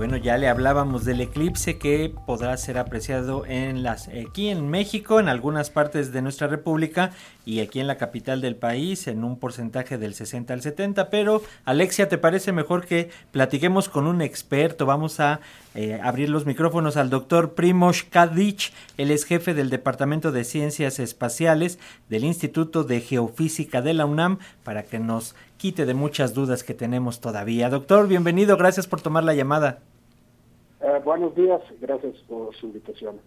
Bueno, ya le hablábamos del eclipse que podrá ser apreciado en las aquí en México, en algunas partes de nuestra república y aquí en la capital del país en un porcentaje del 60 al 70, pero Alexia, ¿te parece mejor que platiquemos con un experto? Vamos a eh, abrir los micrófonos al doctor Primoz Kadic, él es jefe del Departamento de Ciencias Espaciales del Instituto de Geofísica de la UNAM para que nos quite de muchas dudas que tenemos todavía. Doctor, bienvenido, gracias por tomar la llamada. Eh, buenos días, gracias por su invitación.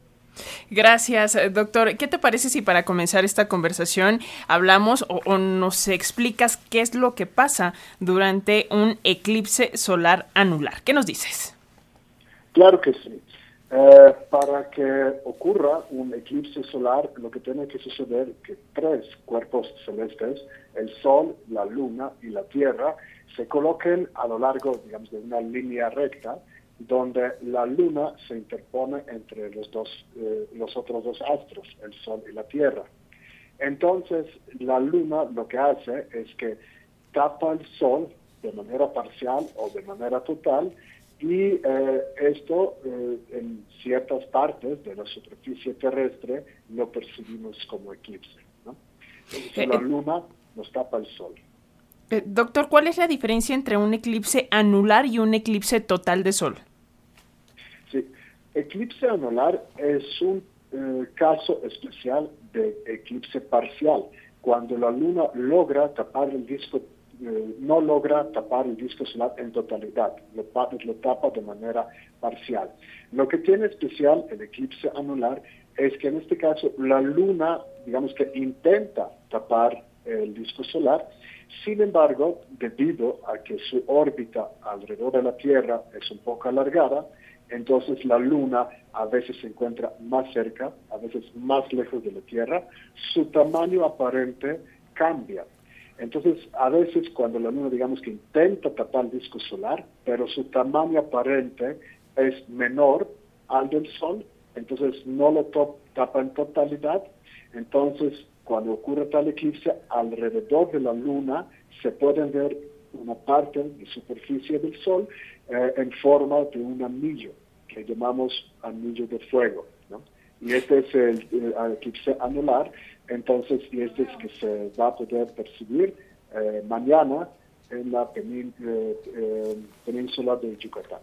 Gracias, doctor. ¿Qué te parece si para comenzar esta conversación hablamos o, nos explicas qué es lo que pasa durante un eclipse solar anular? ¿Qué nos dices? Claro que sí. Eh, para que ocurra un eclipse solar, lo que tiene que suceder es que tres cuerpos celestes, el Sol, la Luna y la Tierra, se coloquen a lo largo, digamos, de una línea recta donde la Luna se interpone entre los, dos, eh, los otros dos astros, el Sol y la Tierra. Entonces, la Luna lo que hace es que tapa el Sol de manera parcial o de manera total y eh, esto eh, en ciertas partes de la superficie terrestre lo percibimos como eclipse. ¿no? la Luna nos tapa el Sol. doctor, ¿cuál es la diferencia entre un eclipse anular y un eclipse total de Sol? Eclipse anular es un eh, caso especial de eclipse parcial, cuando la luna logra tapar el disco, eh, no logra tapar el disco solar en totalidad, lo, lo tapa de manera parcial. Lo que tiene especial el eclipse anular es que en este caso la luna, digamos que intenta tapar el disco solar, sin embargo, debido a que su órbita alrededor de la Tierra es un poco alargada, entonces la luna a veces se encuentra más cerca, a veces más lejos de la Tierra, su tamaño aparente cambia. Entonces, a veces cuando la luna, digamos que intenta tapar el disco solar, pero su tamaño aparente es menor al del Sol, entonces no lo tapa en totalidad. Entonces, cuando ocurre tal eclipse, alrededor de la luna se pueden ver una parte de superficie del Sol eh, en forma de un anillo que llamamos anillo de fuego. Y este es el, eclipse anular, entonces, y este es que se va a poder percibir eh, mañana en la eh, península de Yucatán.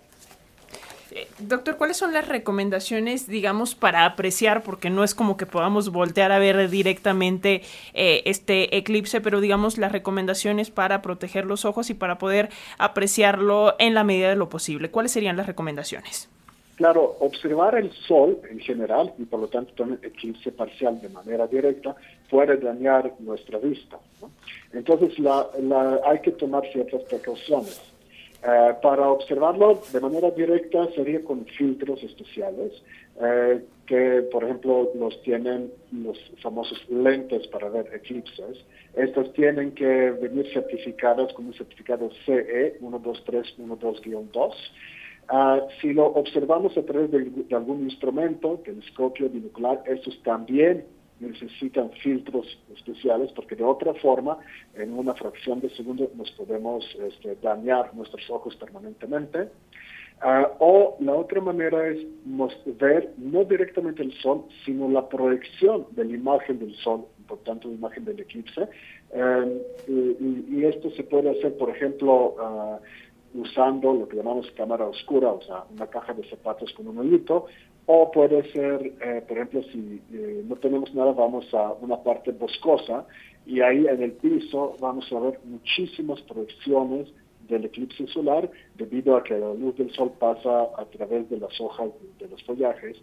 Doctor, ¿cuáles son las recomendaciones, digamos, para apreciar? Porque no es como que podamos voltear a ver directamente este eclipse, pero digamos las recomendaciones para proteger los ojos y para poder apreciarlo en la medida de lo posible. ¿Cuáles serían las recomendaciones? Claro, observar el sol en general y por lo tanto también eclipse parcial de manera directa puede dañar nuestra vista. Entonces hay que tomar ciertas precauciones. Eh, para observarlo de manera directa sería con filtros especiales eh, que, por ejemplo, los tienen los famosos lentes para ver eclipses. Estos tienen que venir certificados con un certificado CE 12312-2 Ah, si lo observamos a través de, algún instrumento, telescopio, binocular, estos también necesitan filtros especiales porque de otra forma, en una fracción de segundo, nos podemos este, dañar nuestros ojos permanentemente. Ah, o la otra manera es ver no directamente el sol, sino la proyección de la imagen del sol, por tanto la imagen del eclipse. Eh, y, esto se puede hacer, por ejemplo, uh, usando lo que llamamos cámara oscura, o sea, una caja de zapatos con un hilito, o puede ser, eh, por ejemplo, si eh, no tenemos nada, vamos a una parte boscosa y ahí en el piso vamos a ver muchísimas proyecciones del eclipse solar debido a que la luz del sol pasa a través de las hojas de los follajes,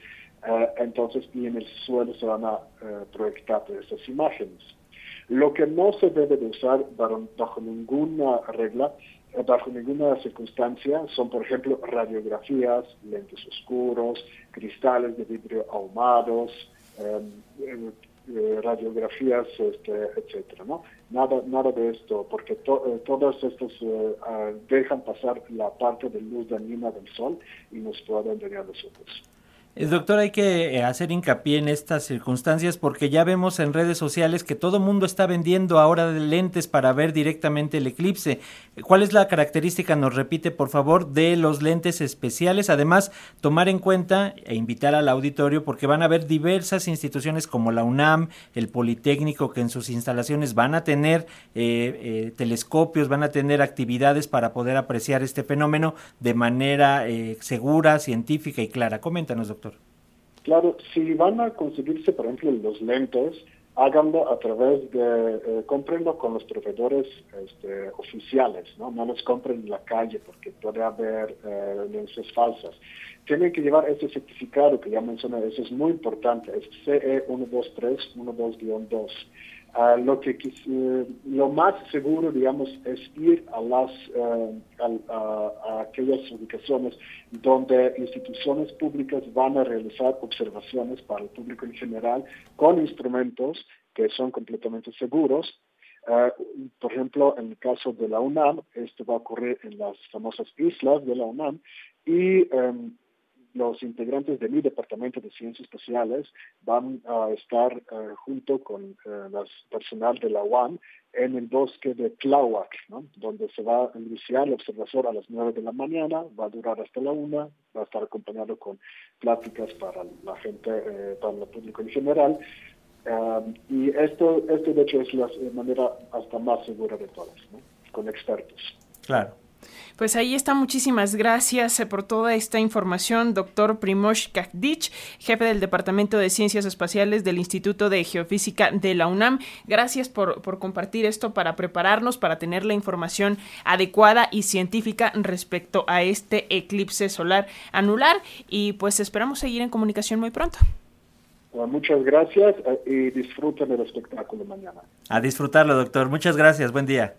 eh, entonces y en el suelo se van a proyectar estas imágenes. Lo que no se debe de usar bajo ninguna regla bajo ninguna circunstancia son, por ejemplo, radiografías, lentes oscuros, cristales de vidrio ahumados, em, em, eh, radiografías, este, etcétera, ¿no? Nada, nada de esto, porque eh, todos estos eh, ah, dejan pasar la parte de luz dañina del sol y nos pueden dañar los ojos. Eh, doctor, hay que eh, hacer hincapié en estas circunstancias porque ya vemos en redes sociales que todo mundo está vendiendo ahora lentes para ver directamente el eclipse. ¿Cuál es la característica, nos repite por favor, de los lentes especiales? Además, tomar en cuenta e invitar al auditorio porque van a haber diversas instituciones como la UNAM, el Politécnico, que en sus instalaciones van a tener eh, telescopios, van a tener actividades para poder apreciar este fenómeno de manera segura, científica y clara. Coméntanos, doctor. Claro, si van a conseguirse, por ejemplo, los lentes, háganlo a través de, eh, con los proveedores este, oficiales, ¿no? No los compren en la calle porque puede haber eh, lentes falsas. Tienen que llevar ese certificado que ya mencioné, eso es muy importante, es CE12312-2. Lo que eh, lo más seguro, digamos, es ir a las eh, a, aquellas ubicaciones donde instituciones públicas van a realizar observaciones para el público en general con instrumentos que son completamente seguros. Eh, por ejemplo, en el caso de la UNAM, esto va a ocurrir en las famosas islas de la UNAM y em, los integrantes de mi departamento de ciencias espaciales van a estar eh, junto con el eh, personal de la UAM en el bosque de Tláhuac, donde se va a iniciar el observador a las 9 de la mañana, va a durar hasta la 1, va a estar acompañado con pláticas para la gente, eh, para el público en general. y esto, esto, de hecho, es la manera hasta más segura de todas, con expertos. Claro. Pues ahí está, muchísimas gracias eh, por toda esta información, doctor Primosh Kakdich, jefe del Departamento de Ciencias Espaciales del Instituto de Geofísica de la UNAM. Gracias por, por compartir esto para prepararnos, para tener la información adecuada y científica respecto a este eclipse solar anular y pues esperamos seguir en comunicación muy pronto. muchas gracias eh, y disfruten el espectáculo mañana. A disfrutarlo, doctor. Muchas gracias. Buen día.